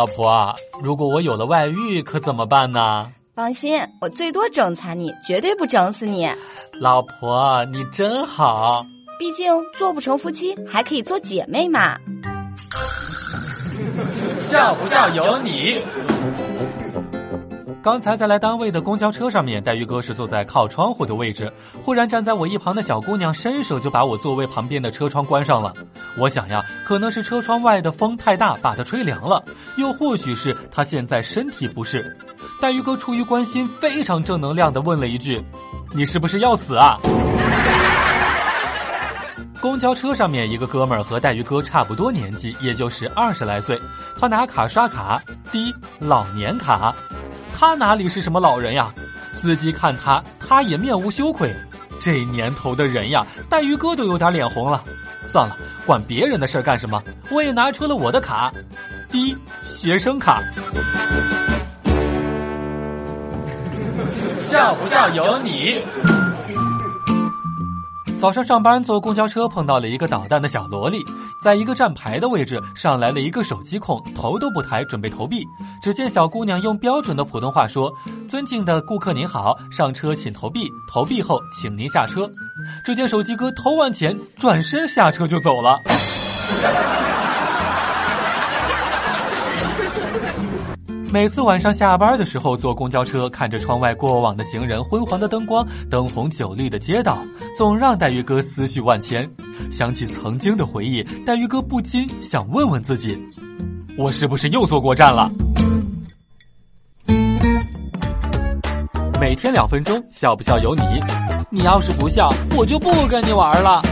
老婆，如果我有了外遇，可怎么办呢？放心，我最多整残你，绝对不整死你。老婆，你真好。毕竟做不成夫妻，还可以做姐妹嘛。笑不笑由你。刚才在来单位的公交车上面，黛玉哥是坐在靠窗户的位置。忽然站在我一旁的小姑娘伸手就把我座位旁边的车窗关上了。我想呀，可能是车窗外的风太大，把她吹凉了；又或许是他现在身体不适。黛玉哥出于关心，非常正能量的问了一句：“你是不是要死啊？” 公交车上面，一个哥们儿和黛玉哥差不多年纪，也就是二十来岁。他拿卡刷卡，滴老年卡。他哪里是什么老人呀？司机看他，他也面无羞愧。这年头的人呀，黛玉哥都有点脸红了。算了，管别人的事干什么？我也拿出了我的卡，第一学生卡。笑不笑由你。早上上班坐公交车碰到了一个捣蛋的小萝莉，在一个站牌的位置上来了一个手机控，头都不抬准备投币。只见小姑娘用标准的普通话说：“尊敬的顾客您好，上车请投币，投币后请您下车。”只见手机哥投完钱转身下车就走了。每次晚上下班的时候坐公交车，看着窗外过往的行人、昏黄的灯光、灯红酒绿的街道，总让黛玉哥思绪万千。想起曾经的回忆，黛玉哥不禁想问问自己：我是不是又坐过站了？每天两分钟，笑不笑由你。你要是不笑，我就不跟你玩了。